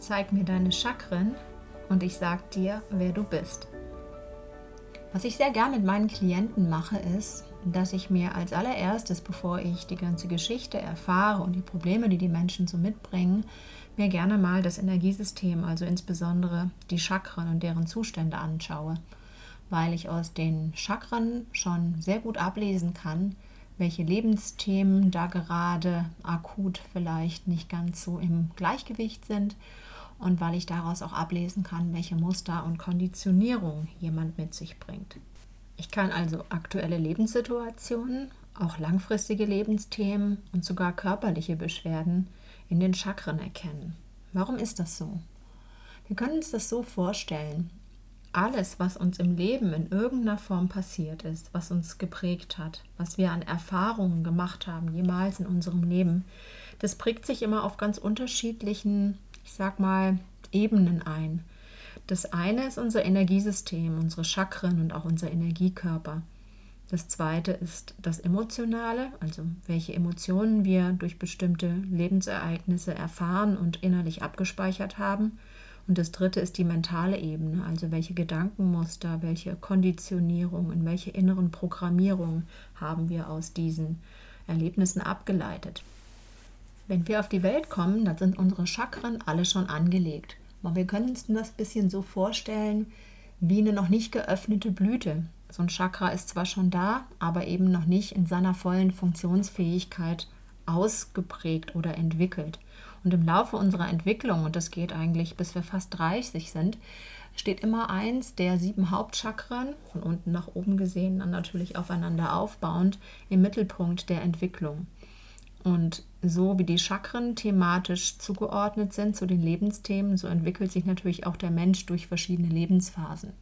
Zeig mir deine Chakren und ich sag dir, wer du bist. Was ich sehr gern mit meinen Klienten mache, ist, dass ich mir als allererstes, bevor ich die ganze Geschichte erfahre und die Probleme, die die Menschen so mitbringen, mir gerne mal das Energiesystem, also insbesondere die Chakren und deren Zustände anschaue, weil ich aus den Chakren schon sehr gut ablesen kann, welche Lebensthemen da gerade akut vielleicht nicht ganz so im Gleichgewicht sind und weil ich daraus auch ablesen kann, welche Muster und Konditionierung jemand mit sich bringt. Ich kann also aktuelle Lebenssituationen, auch langfristige Lebensthemen und sogar körperliche Beschwerden in den Chakren erkennen. Warum ist das so? Wir können uns das so vorstellen. Alles, was uns im Leben in irgendeiner Form passiert ist, was uns geprägt hat, was wir an Erfahrungen gemacht haben, jemals in unserem Leben, das prägt sich immer auf ganz unterschiedlichen ich sag mal, Ebenen ein. Das eine ist unser Energiesystem, unsere Chakren und auch unser Energiekörper. Das zweite ist das Emotionale, also welche Emotionen wir durch bestimmte Lebensereignisse erfahren und innerlich abgespeichert haben. Und das dritte ist die mentale Ebene, also welche Gedankenmuster, welche Konditionierungen, welche inneren Programmierungen haben wir aus diesen Erlebnissen abgeleitet. Wenn wir auf die Welt kommen, dann sind unsere Chakren alle schon angelegt. Aber wir können uns das ein bisschen so vorstellen wie eine noch nicht geöffnete Blüte. So ein Chakra ist zwar schon da, aber eben noch nicht in seiner vollen Funktionsfähigkeit ausgeprägt oder entwickelt. Und im Laufe unserer Entwicklung, und das geht eigentlich bis wir fast 30 sind, steht immer eins der sieben Hauptchakren, von unten nach oben gesehen, dann natürlich aufeinander aufbauend, im Mittelpunkt der Entwicklung. Und so wie die Chakren thematisch zugeordnet sind zu den Lebensthemen, so entwickelt sich natürlich auch der Mensch durch verschiedene Lebensphasen.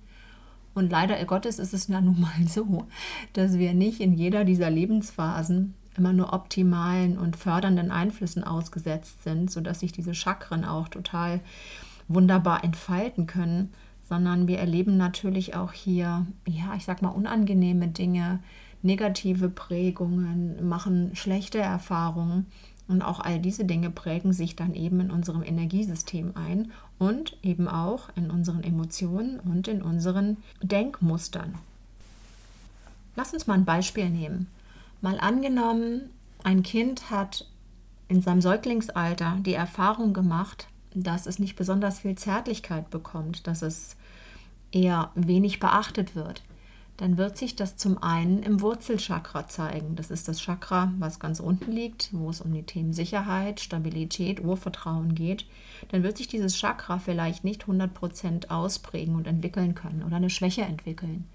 Und leider Gottes ist es ja nun mal so, dass wir nicht in jeder dieser Lebensphasen immer nur optimalen und fördernden Einflüssen ausgesetzt sind, sodass sich diese Chakren auch total wunderbar entfalten können, sondern wir erleben natürlich auch hier, ja, ich sag mal, unangenehme Dinge, negative Prägungen, machen schlechte Erfahrungen. Und auch all diese Dinge prägen sich dann eben in unserem Energiesystem ein und eben auch in unseren Emotionen und in unseren Denkmustern. Lass uns mal ein Beispiel nehmen. Mal angenommen, ein Kind hat in seinem Säuglingsalter die Erfahrung gemacht, dass es nicht besonders viel Zärtlichkeit bekommt, dass es eher wenig beachtet wird dann wird sich das zum einen im Wurzelchakra zeigen. Das ist das Chakra, was ganz unten liegt, wo es um die Themen Sicherheit, Stabilität, Urvertrauen geht. Dann wird sich dieses Chakra vielleicht nicht 100% ausprägen und entwickeln können oder eine Schwäche entwickeln.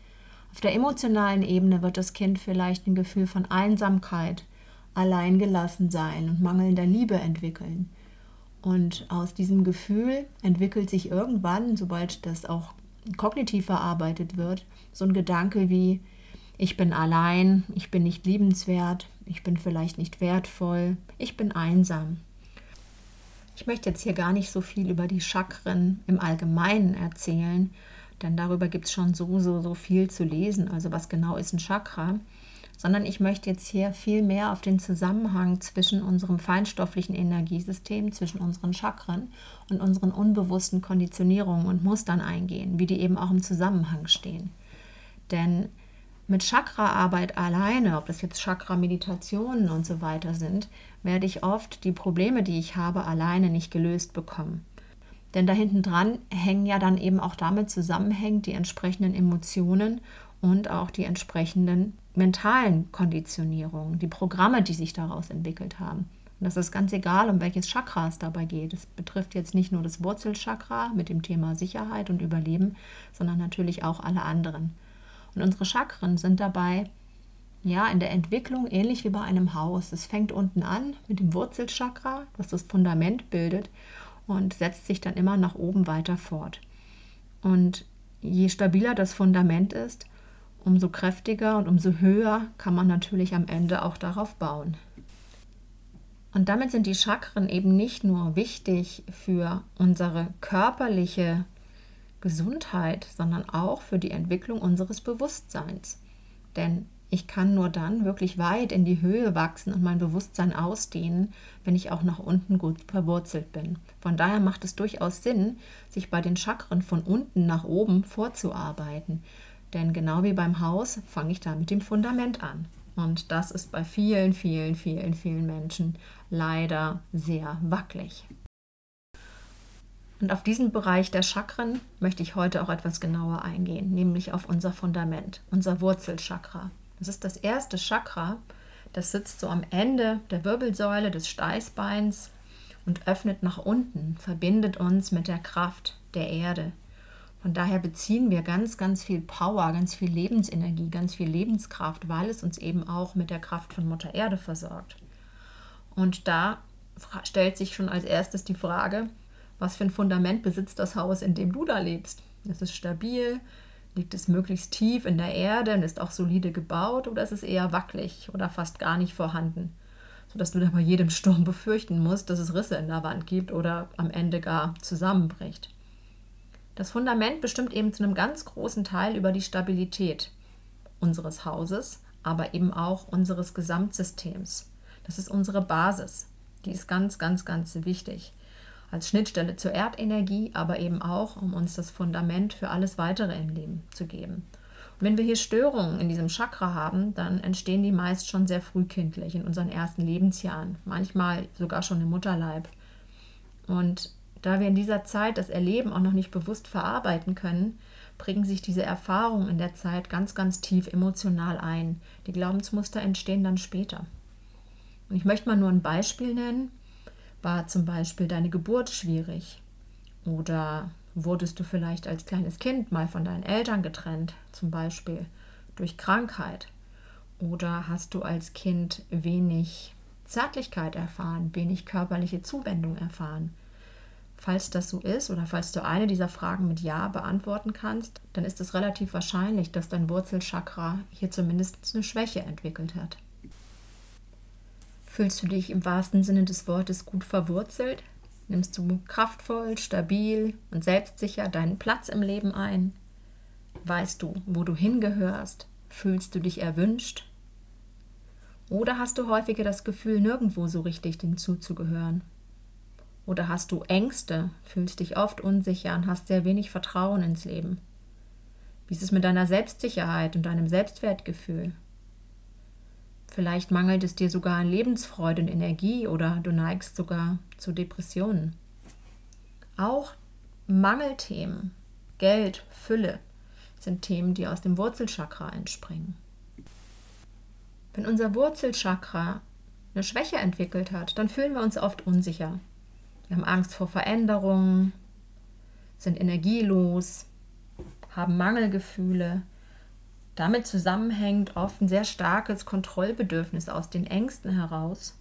Auf der emotionalen Ebene wird das Kind vielleicht ein Gefühl von Einsamkeit, alleingelassen sein und mangelnder Liebe entwickeln. Und aus diesem Gefühl entwickelt sich irgendwann, sobald das auch kognitiv verarbeitet wird, so ein Gedanke wie, ich bin allein, ich bin nicht liebenswert, ich bin vielleicht nicht wertvoll, ich bin einsam. Ich möchte jetzt hier gar nicht so viel über die Chakren im Allgemeinen erzählen, denn darüber gibt es schon so, so, so viel zu lesen. Also was genau ist ein Chakra? Sondern ich möchte jetzt hier viel mehr auf den Zusammenhang zwischen unserem feinstofflichen Energiesystem, zwischen unseren Chakren und unseren unbewussten Konditionierungen und Mustern eingehen, wie die eben auch im Zusammenhang stehen. Denn mit Chakraarbeit alleine, ob das jetzt Chakra-Meditationen und so weiter sind, werde ich oft die Probleme, die ich habe, alleine nicht gelöst bekommen. Denn da hinten dran hängen ja dann eben auch damit zusammenhängend die entsprechenden Emotionen und auch die entsprechenden mentalen Konditionierungen, die Programme, die sich daraus entwickelt haben. Und das ist ganz egal, um welches Chakra es dabei geht. Es betrifft jetzt nicht nur das Wurzelchakra mit dem Thema Sicherheit und Überleben, sondern natürlich auch alle anderen. Und unsere Chakren sind dabei ja in der Entwicklung ähnlich wie bei einem Haus. Es fängt unten an mit dem Wurzelchakra, was das Fundament bildet und setzt sich dann immer nach oben weiter fort. Und je stabiler das Fundament ist, umso kräftiger und umso höher kann man natürlich am Ende auch darauf bauen. Und damit sind die Chakren eben nicht nur wichtig für unsere körperliche Gesundheit, sondern auch für die Entwicklung unseres Bewusstseins. Denn ich kann nur dann wirklich weit in die Höhe wachsen und mein Bewusstsein ausdehnen, wenn ich auch nach unten gut verwurzelt bin. Von daher macht es durchaus Sinn, sich bei den Chakren von unten nach oben vorzuarbeiten. Denn genau wie beim Haus fange ich da mit dem Fundament an. Und das ist bei vielen, vielen, vielen, vielen Menschen leider sehr wackelig. Und auf diesen Bereich der Chakren möchte ich heute auch etwas genauer eingehen, nämlich auf unser Fundament, unser Wurzelchakra. Das ist das erste Chakra, das sitzt so am Ende der Wirbelsäule des Steißbeins und öffnet nach unten, verbindet uns mit der Kraft der Erde. Von daher beziehen wir ganz, ganz viel Power, ganz viel Lebensenergie, ganz viel Lebenskraft, weil es uns eben auch mit der Kraft von Mutter Erde versorgt. Und da stellt sich schon als erstes die Frage, was für ein Fundament besitzt das Haus, in dem du da lebst? Ist es stabil? Liegt es möglichst tief in der Erde und ist auch solide gebaut oder ist es eher wackelig oder fast gar nicht vorhanden? Sodass du da bei jedem Sturm befürchten musst, dass es Risse in der Wand gibt oder am Ende gar zusammenbricht. Das Fundament bestimmt eben zu einem ganz großen Teil über die Stabilität unseres Hauses, aber eben auch unseres Gesamtsystems. Das ist unsere Basis. Die ist ganz, ganz, ganz wichtig als Schnittstelle zur Erdenergie, aber eben auch, um uns das Fundament für alles weitere im Leben zu geben. Und wenn wir hier Störungen in diesem Chakra haben, dann entstehen die meist schon sehr frühkindlich in unseren ersten Lebensjahren, manchmal sogar schon im Mutterleib. Und da wir in dieser Zeit das Erleben auch noch nicht bewusst verarbeiten können, bringen sich diese Erfahrungen in der Zeit ganz, ganz tief emotional ein. Die Glaubensmuster entstehen dann später. Und ich möchte mal nur ein Beispiel nennen. War zum Beispiel deine Geburt schwierig? Oder wurdest du vielleicht als kleines Kind mal von deinen Eltern getrennt, zum Beispiel durch Krankheit? Oder hast du als Kind wenig Zärtlichkeit erfahren, wenig körperliche Zuwendung erfahren? Falls das so ist oder falls du eine dieser Fragen mit Ja beantworten kannst, dann ist es relativ wahrscheinlich, dass dein Wurzelchakra hier zumindest eine Schwäche entwickelt hat. Fühlst du dich im wahrsten Sinne des Wortes gut verwurzelt? Nimmst du kraftvoll, stabil und selbstsicher deinen Platz im Leben ein? Weißt du, wo du hingehörst? Fühlst du dich erwünscht? Oder hast du häufiger das Gefühl, nirgendwo so richtig dem zuzugehören? Oder hast du Ängste, fühlst dich oft unsicher und hast sehr wenig Vertrauen ins Leben? Wie ist es mit deiner Selbstsicherheit und deinem Selbstwertgefühl? Vielleicht mangelt es dir sogar an Lebensfreude und Energie oder du neigst sogar zu Depressionen. Auch Mangelthemen, Geld, Fülle sind Themen, die aus dem Wurzelchakra entspringen. Wenn unser Wurzelchakra eine Schwäche entwickelt hat, dann fühlen wir uns oft unsicher. Wir haben Angst vor Veränderungen, sind energielos, haben Mangelgefühle, damit zusammenhängt oft ein sehr starkes Kontrollbedürfnis aus den Ängsten heraus.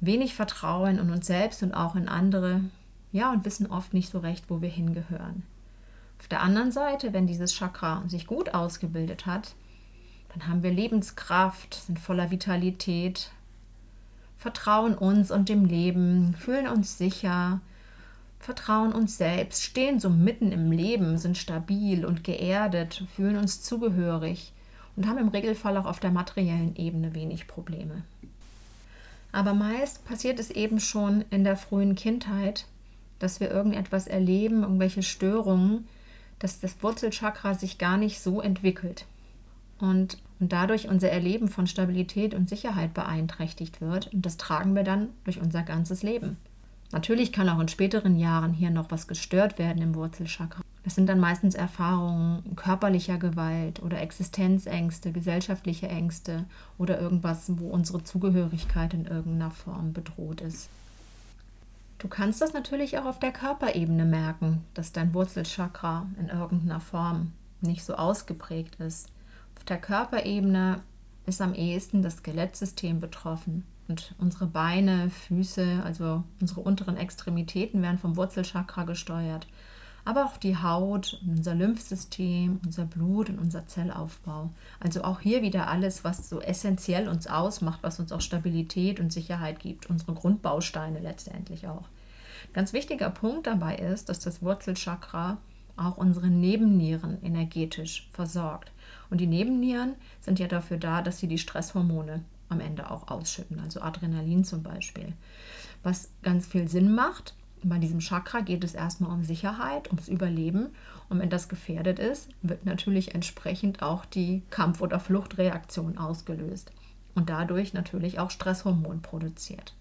Wenig Vertrauen in uns selbst und auch in andere, ja, und wissen oft nicht so recht, wo wir hingehören. Auf der anderen Seite, wenn dieses Chakra sich gut ausgebildet hat, dann haben wir Lebenskraft, sind voller Vitalität, vertrauen uns und dem Leben, fühlen uns sicher, vertrauen uns selbst, stehen so mitten im Leben, sind stabil und geerdet, fühlen uns zugehörig und haben im Regelfall auch auf der materiellen Ebene wenig Probleme. Aber meist passiert es eben schon in der frühen Kindheit, dass wir irgendetwas erleben, irgendwelche Störungen, dass das Wurzelchakra sich gar nicht so entwickelt und, und dadurch unser Erleben von Stabilität und Sicherheit beeinträchtigt wird. Und das tragen wir dann durch unser ganzes Leben. Natürlich kann auch in späteren Jahren hier noch was gestört werden im Wurzelchakra. Das sind dann meistens Erfahrungen körperlicher Gewalt oder Existenzängste, gesellschaftliche Ängste oder irgendwas, wo unsere Zugehörigkeit in irgendeiner Form bedroht ist. Du kannst das natürlich auch auf der Körperebene merken, dass dein Wurzelchakra in irgendeiner Form nicht so ausgeprägt ist. Auf der Körperebene ist am ehesten das Skelettsystem betroffen. Und unsere Beine, Füße, also unsere unteren Extremitäten werden vom Wurzelchakra gesteuert. Aber auch die Haut, unser Lymphsystem, unser Blut und unser Zellaufbau. Also auch hier wieder alles, was so essentiell uns ausmacht, was uns auch Stabilität und Sicherheit gibt. Unsere Grundbausteine letztendlich auch. Ganz wichtiger Punkt dabei ist, dass das Wurzelchakra auch unsere Nebennieren energetisch versorgt. Und die Nebennieren sind ja dafür da, dass sie die Stresshormone am Ende auch ausschütten, also Adrenalin zum Beispiel. Was ganz viel Sinn macht, bei diesem Chakra geht es erstmal um Sicherheit, ums Überleben. Und wenn das gefährdet ist, wird natürlich entsprechend auch die Kampf- oder Fluchtreaktion ausgelöst und dadurch natürlich auch Stresshormon produziert.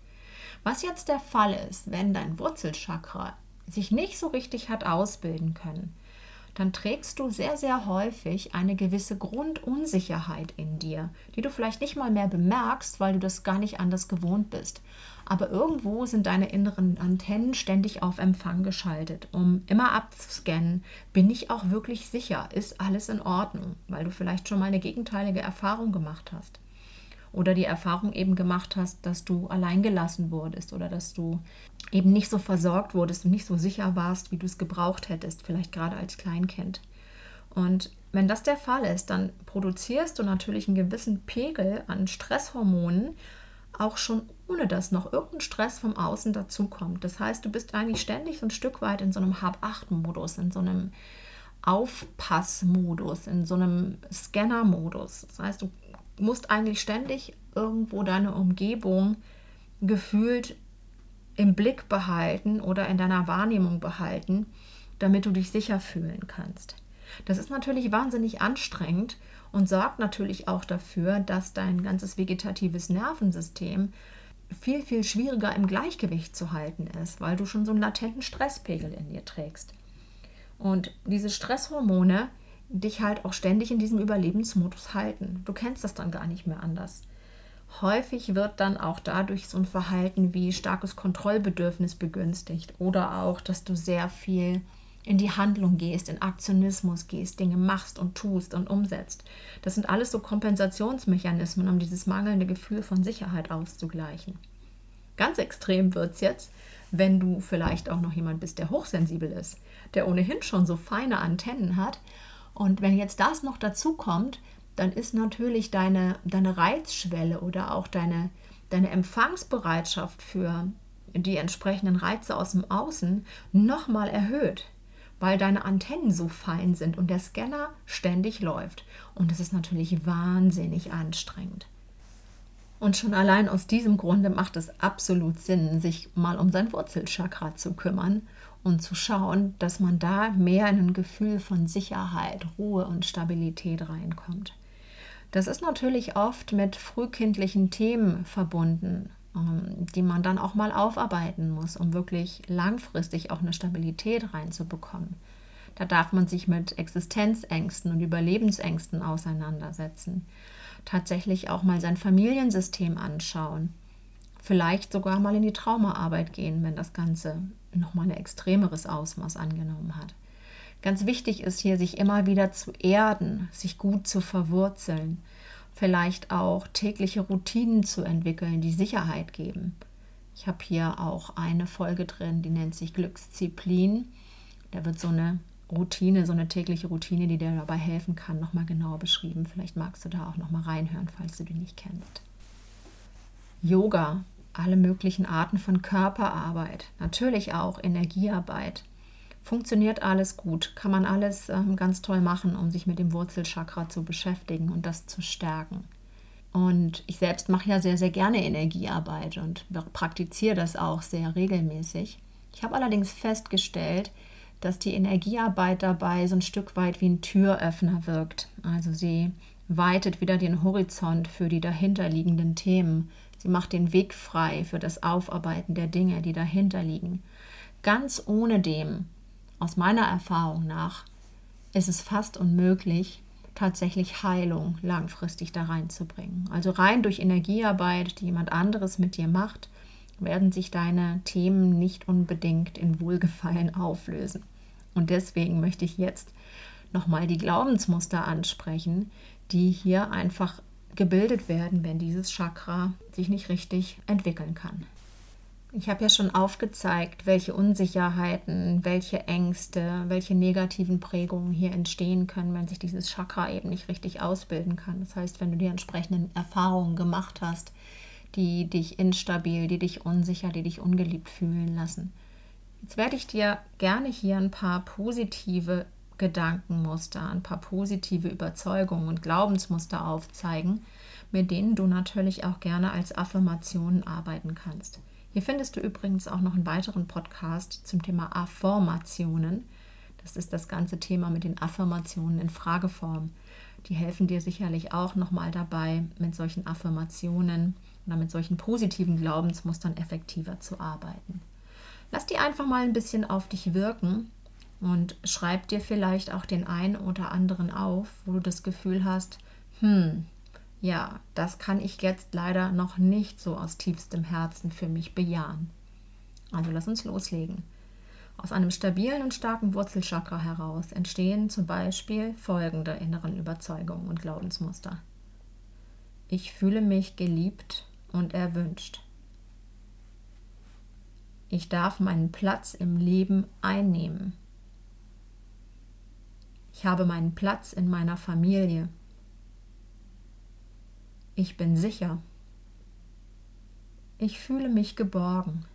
Was jetzt der Fall ist, wenn dein Wurzelchakra sich nicht so richtig hat ausbilden können, dann trägst du sehr, sehr häufig eine gewisse Grundunsicherheit in dir, die du vielleicht nicht mal mehr bemerkst, weil du das gar nicht anders gewohnt bist. Aber irgendwo sind deine inneren Antennen ständig auf Empfang geschaltet, um immer abzuscannen, bin ich auch wirklich sicher, ist alles in Ordnung, weil du vielleicht schon mal eine gegenteilige Erfahrung gemacht hast oder die Erfahrung eben gemacht hast, dass du alleingelassen wurdest oder dass du eben nicht so versorgt wurdest und nicht so sicher warst, wie du es gebraucht hättest, vielleicht gerade als Kleinkind. Und wenn das der Fall ist, dann produzierst du natürlich einen gewissen Pegel an Stresshormonen, auch schon ohne dass noch irgendein Stress vom Außen dazukommt. Das heißt, du bist eigentlich ständig so ein Stück weit in so einem Hab-Acht-Modus, in so einem Aufpassmodus, in so einem Scanner-Modus. Das heißt, du musst eigentlich ständig irgendwo deine Umgebung gefühlt im Blick behalten oder in deiner Wahrnehmung behalten, damit du dich sicher fühlen kannst. Das ist natürlich wahnsinnig anstrengend und sorgt natürlich auch dafür, dass dein ganzes vegetatives Nervensystem viel, viel schwieriger im Gleichgewicht zu halten ist, weil du schon so einen latenten Stresspegel in dir trägst. Und diese Stresshormone, dich halt auch ständig in diesem Überlebensmodus halten. Du kennst das dann gar nicht mehr anders. Häufig wird dann auch dadurch so ein Verhalten wie starkes Kontrollbedürfnis begünstigt oder auch, dass du sehr viel in die Handlung gehst, in Aktionismus gehst, Dinge machst und tust und umsetzt. Das sind alles so Kompensationsmechanismen, um dieses mangelnde Gefühl von Sicherheit auszugleichen. Ganz extrem wird es jetzt, wenn du vielleicht auch noch jemand bist, der hochsensibel ist, der ohnehin schon so feine Antennen hat und wenn jetzt das noch dazu kommt, dann ist natürlich deine, deine Reizschwelle oder auch deine, deine Empfangsbereitschaft für die entsprechenden Reize aus dem Außen nochmal erhöht, weil deine Antennen so fein sind und der Scanner ständig läuft. Und es ist natürlich wahnsinnig anstrengend. Und schon allein aus diesem Grunde macht es absolut Sinn, sich mal um sein Wurzelchakra zu kümmern und zu schauen, dass man da mehr in ein Gefühl von Sicherheit, Ruhe und Stabilität reinkommt. Das ist natürlich oft mit frühkindlichen Themen verbunden, ähm, die man dann auch mal aufarbeiten muss, um wirklich langfristig auch eine Stabilität reinzubekommen. Da darf man sich mit Existenzängsten und Überlebensängsten auseinandersetzen. Tatsächlich auch mal sein Familiensystem anschauen. Vielleicht sogar mal in die Traumaarbeit gehen, wenn das Ganze nochmal ein extremeres Ausmaß angenommen hat. Ganz wichtig ist hier, sich immer wieder zu erden, sich gut zu verwurzeln, vielleicht auch tägliche Routinen zu entwickeln, die Sicherheit geben. Ich habe hier auch eine Folge drin, die nennt sich Glücksziplin. Da wird so eine Routine, so eine tägliche Routine, die dir dabei helfen kann, nochmal genauer beschrieben. Vielleicht magst du da auch nochmal reinhören, falls du die nicht kennst. Yoga alle möglichen Arten von Körperarbeit, natürlich auch Energiearbeit. Funktioniert alles gut, kann man alles ähm, ganz toll machen, um sich mit dem Wurzelchakra zu beschäftigen und das zu stärken. Und ich selbst mache ja sehr, sehr gerne Energiearbeit und praktiziere das auch sehr regelmäßig. Ich habe allerdings festgestellt, dass die Energiearbeit dabei so ein Stück weit wie ein Türöffner wirkt. Also sie weitet wieder den Horizont für die dahinterliegenden Themen Sie macht den Weg frei für das Aufarbeiten der Dinge, die dahinter liegen. Ganz ohne dem, aus meiner Erfahrung nach, ist es fast unmöglich, tatsächlich Heilung langfristig da reinzubringen. Also rein durch Energiearbeit, die jemand anderes mit dir macht, werden sich deine Themen nicht unbedingt in Wohlgefallen auflösen. Und deswegen möchte ich jetzt nochmal die Glaubensmuster ansprechen, die hier einfach gebildet werden, wenn dieses Chakra sich nicht richtig entwickeln kann. Ich habe ja schon aufgezeigt, welche Unsicherheiten, welche Ängste, welche negativen Prägungen hier entstehen können, wenn sich dieses Chakra eben nicht richtig ausbilden kann. Das heißt, wenn du die entsprechenden Erfahrungen gemacht hast, die dich instabil, die dich unsicher, die dich ungeliebt fühlen lassen. Jetzt werde ich dir gerne hier ein paar positive Gedankenmuster, ein paar positive Überzeugungen und Glaubensmuster aufzeigen, mit denen du natürlich auch gerne als Affirmationen arbeiten kannst. Hier findest du übrigens auch noch einen weiteren Podcast zum Thema Affirmationen. Das ist das ganze Thema mit den Affirmationen in Frageform. Die helfen dir sicherlich auch nochmal dabei, mit solchen Affirmationen oder mit solchen positiven Glaubensmustern effektiver zu arbeiten. Lass die einfach mal ein bisschen auf dich wirken und schreib dir vielleicht auch den einen oder anderen auf, wo du das Gefühl hast, hm, ja, das kann ich jetzt leider noch nicht so aus tiefstem Herzen für mich bejahen. Also lass uns loslegen. Aus einem stabilen und starken Wurzelchakra heraus entstehen zum Beispiel folgende inneren Überzeugungen und Glaubensmuster. Ich fühle mich geliebt und erwünscht. Ich darf meinen Platz im Leben einnehmen. Ich habe meinen Platz in meiner Familie ich bin sicher. Ich fühle mich geborgen.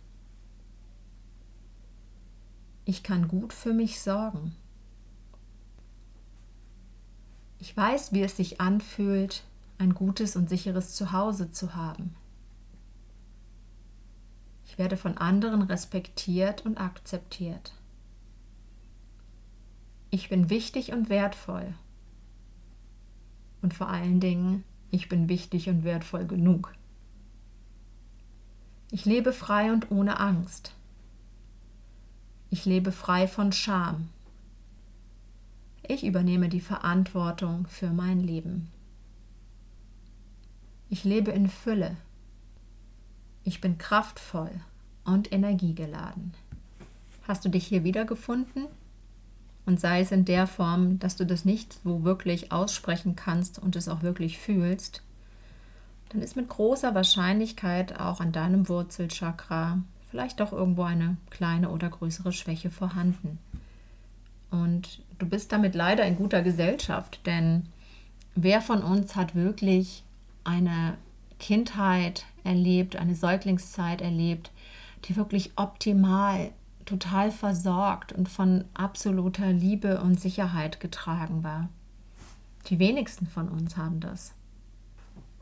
Ich kann gut für mich sorgen. Ich weiß, wie es sich anfühlt, ein gutes und sicheres Zuhause zu haben. Ich werde von anderen respektiert und akzeptiert. Ich bin wichtig und wertvoll. Und vor allen Dingen ich bin wichtig und wertvoll genug. Ich lebe frei und ohne Angst. Ich lebe frei von Scham. Ich übernehme die Verantwortung für mein Leben. Ich lebe in Fülle. Ich bin kraftvoll und energiegeladen. Hast du dich hier wiedergefunden? Und sei es in der Form, dass du das nicht so wirklich aussprechen kannst und es auch wirklich fühlst, dann ist mit großer Wahrscheinlichkeit auch an deinem Wurzelchakra vielleicht doch irgendwo eine kleine oder größere Schwäche vorhanden. Und du bist damit leider in guter Gesellschaft, denn wer von uns hat wirklich eine Kindheit erlebt, eine Säuglingszeit erlebt, die wirklich optimal total versorgt und von absoluter Liebe und Sicherheit getragen war. Die wenigsten von uns haben das.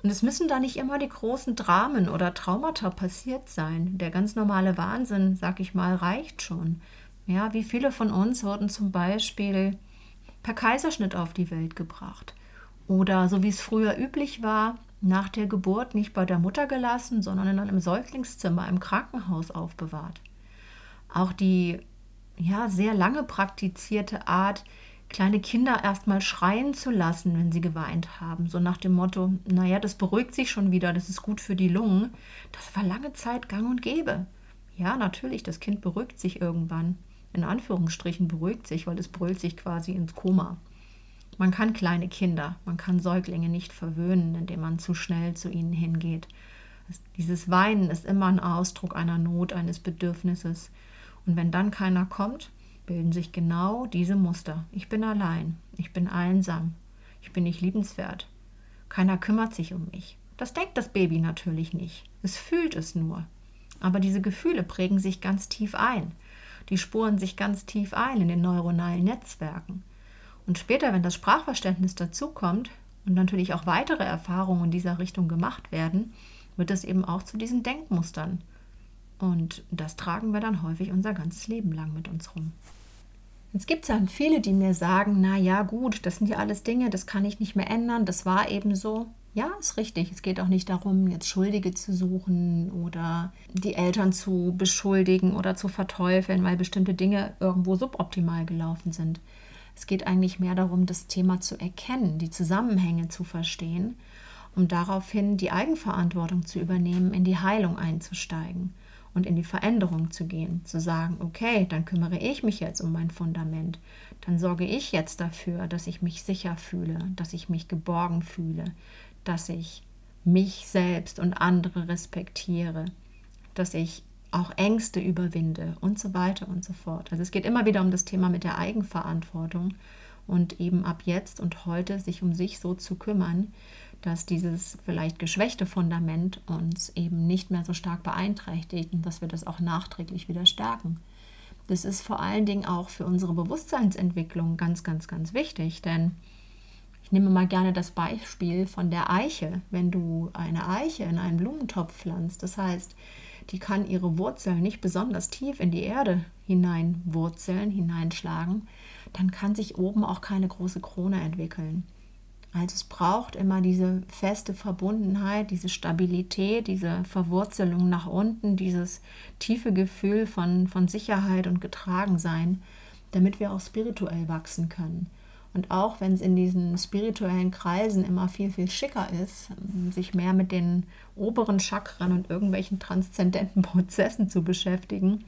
Und es müssen da nicht immer die großen Dramen oder Traumata passiert sein. Der ganz normale Wahnsinn, sag ich mal, reicht schon. Ja, wie viele von uns wurden zum Beispiel per Kaiserschnitt auf die Welt gebracht? Oder so wie es früher üblich war, nach der Geburt nicht bei der Mutter gelassen, sondern in einem Säuglingszimmer im Krankenhaus aufbewahrt. Auch die ja, sehr lange praktizierte Art, kleine Kinder erstmal schreien zu lassen, wenn sie geweint haben. So nach dem Motto, naja, das beruhigt sich schon wieder, das ist gut für die Lungen. Das war lange Zeit gang und gäbe. Ja, natürlich, das Kind beruhigt sich irgendwann. In Anführungsstrichen beruhigt sich, weil es brüllt sich quasi ins Koma. Man kann kleine Kinder, man kann Säuglinge nicht verwöhnen, indem man zu schnell zu ihnen hingeht. Dieses Weinen ist immer ein Ausdruck einer Not, eines Bedürfnisses. Und wenn dann keiner kommt, bilden sich genau diese Muster. Ich bin allein, ich bin einsam, ich bin nicht liebenswert. Keiner kümmert sich um mich. Das denkt das Baby natürlich nicht. Es fühlt es nur. Aber diese Gefühle prägen sich ganz tief ein. Die spuren sich ganz tief ein in den neuronalen Netzwerken. Und später, wenn das Sprachverständnis dazukommt und natürlich auch weitere Erfahrungen in dieser Richtung gemacht werden, wird es eben auch zu diesen Denkmustern. Und das tragen wir dann häufig unser ganzes Leben lang mit uns rum. Jetzt gibt es dann viele, die mir sagen, na ja, gut, das sind ja alles Dinge, das kann ich nicht mehr ändern, das war eben so. Ja, ist richtig. Es geht auch nicht darum, jetzt Schuldige zu suchen oder die Eltern zu beschuldigen oder zu verteufeln, weil bestimmte Dinge irgendwo suboptimal gelaufen sind. Es geht eigentlich mehr darum, das Thema zu erkennen, die Zusammenhänge zu verstehen, um daraufhin die Eigenverantwortung zu übernehmen, in die Heilung einzusteigen und in die Veränderung zu gehen, zu sagen, okay, dann kümmere ich mich jetzt um mein Fundament, dann sorge ich jetzt dafür, dass ich mich sicher fühle, dass ich mich geborgen fühle, dass ich mich selbst und andere respektiere, dass ich auch Ängste überwinde und so weiter und so fort. Also es geht immer wieder um das Thema mit der Eigenverantwortung und eben ab jetzt und heute sich um sich so zu kümmern, dass dieses vielleicht geschwächte Fundament uns eben nicht mehr so stark beeinträchtigt und dass wir das auch nachträglich wieder stärken. das ist vor allen Dingen auch für unsere Bewusstseinsentwicklung ganz, ganz, ganz wichtig, denn ich nehme mal gerne das Beispiel von der Eiche. Wenn du eine Eiche in einen Blumentopf pflanzt, das heißt, die kann ihre Wurzeln nicht besonders tief in die Erde hineinwurzeln, hineinschlagen, dann kann sich oben auch keine große Krone entwickeln. Also es braucht immer diese feste Verbundenheit, diese Stabilität, diese Verwurzelung nach unten, dieses tiefe Gefühl von, von Sicherheit und Getragensein, damit wir auch spirituell wachsen können. Und auch wenn es in diesen spirituellen Kreisen immer viel, viel schicker ist, sich mehr mit den oberen Chakren und irgendwelchen transzendenten Prozessen zu beschäftigen,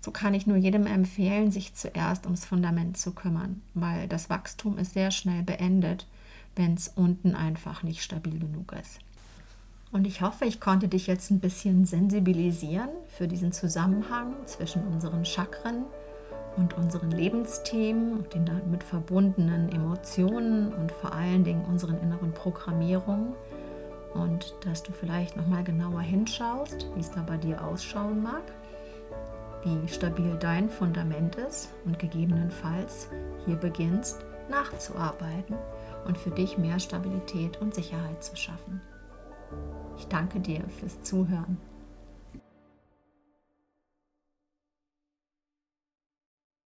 so kann ich nur jedem empfehlen, sich zuerst ums Fundament zu kümmern, weil das Wachstum ist sehr schnell beendet wenn es unten einfach nicht stabil genug ist. Und ich hoffe, ich konnte dich jetzt ein bisschen sensibilisieren für diesen Zusammenhang zwischen unseren Chakren und unseren Lebensthemen und den damit verbundenen Emotionen und vor allen Dingen unseren inneren Programmierungen. Und dass du vielleicht nochmal genauer hinschaust, wie es da bei dir ausschauen mag, wie stabil dein Fundament ist und gegebenenfalls hier beginnst nachzuarbeiten und für dich mehr Stabilität und Sicherheit zu schaffen. Ich danke dir fürs Zuhören.